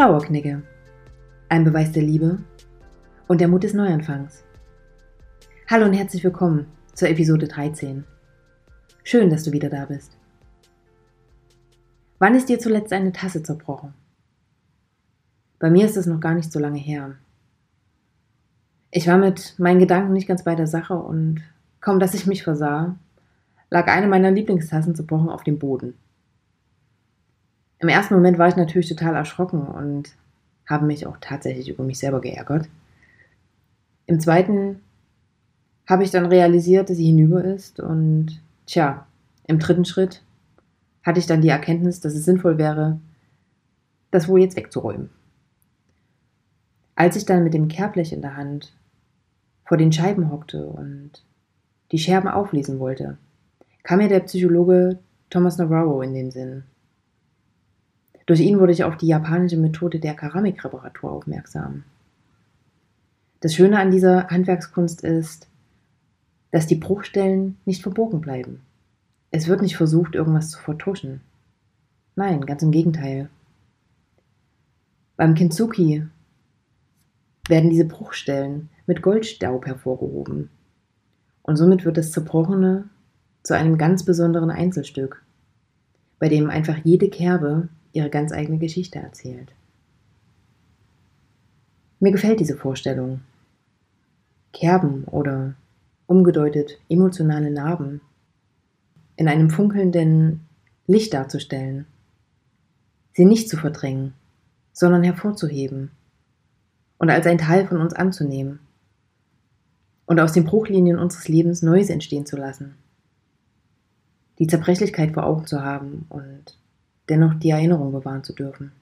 Trauerknicke. Ein Beweis der Liebe und der Mut des Neuanfangs. Hallo und herzlich willkommen zur Episode 13. Schön, dass du wieder da bist. Wann ist dir zuletzt eine Tasse zerbrochen? Bei mir ist es noch gar nicht so lange her. Ich war mit meinen Gedanken nicht ganz bei der Sache und kaum dass ich mich versah, lag eine meiner Lieblingstassen zerbrochen auf dem Boden. Im ersten Moment war ich natürlich total erschrocken und habe mich auch tatsächlich über mich selber geärgert. Im zweiten habe ich dann realisiert, dass sie hinüber ist und tja, im dritten Schritt hatte ich dann die Erkenntnis, dass es sinnvoll wäre, das wohl jetzt wegzuräumen. Als ich dann mit dem Kehrblech in der Hand vor den Scheiben hockte und die Scherben auflesen wollte, kam mir der Psychologe Thomas Navarro in den Sinn. Durch ihn wurde ich auf die japanische Methode der Keramikreparatur aufmerksam. Das Schöne an dieser Handwerkskunst ist, dass die Bruchstellen nicht verborgen bleiben. Es wird nicht versucht, irgendwas zu vertuschen. Nein, ganz im Gegenteil. Beim Kintsuki werden diese Bruchstellen mit Goldstaub hervorgehoben. Und somit wird das Zerbrochene zu einem ganz besonderen Einzelstück, bei dem einfach jede Kerbe ihre ganz eigene Geschichte erzählt. Mir gefällt diese Vorstellung. Kerben oder umgedeutet emotionale Narben in einem funkelnden Licht darzustellen, sie nicht zu verdrängen, sondern hervorzuheben und als ein Teil von uns anzunehmen und aus den Bruchlinien unseres Lebens Neues entstehen zu lassen. Die Zerbrechlichkeit vor Augen zu haben und dennoch die Erinnerung bewahren zu dürfen.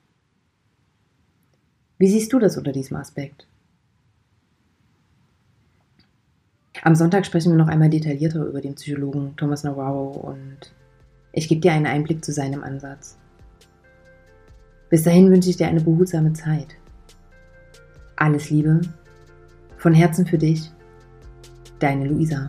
Wie siehst du das unter diesem Aspekt? Am Sonntag sprechen wir noch einmal detaillierter über den Psychologen Thomas Navarro und ich gebe dir einen Einblick zu seinem Ansatz. Bis dahin wünsche ich dir eine behutsame Zeit. Alles Liebe, von Herzen für dich, deine Luisa.